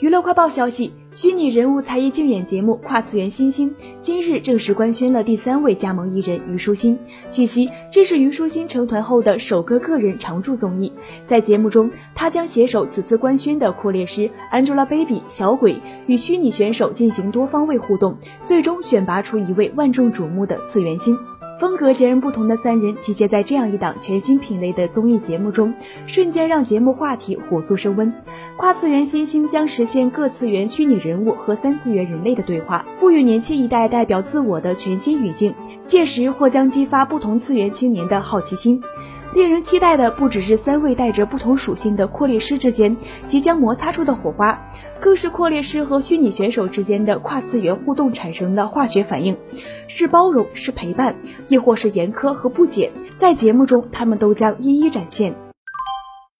娱乐快报消息：虚拟人物才艺竞演节目《跨次元新星》今日正式官宣了第三位加盟艺人虞书欣。据悉，这是虞书欣成团后的首个个人常驻综艺。在节目中，她将携手此次官宣的扩列师 Angelababy、小鬼，与虚拟选手进行多方位互动，最终选拔出一位万众瞩目的次元星。风格截然不同的三人集结在这样一档全新品类的综艺节目中，瞬间让节目话题火速升温。跨次元新星将实现各次元虚拟人物和三次元人类的对话，赋予年轻一代代表自我的全新语境。届时或将激发不同次元青年的好奇心。令人期待的不只是三位带着不同属性的扩列师之间即将摩擦出的火花。更是扩列师和虚拟选手之间的跨次元互动产生的化学反应，是包容，是陪伴，亦或是严苛和不解，在节目中他们都将一一展现。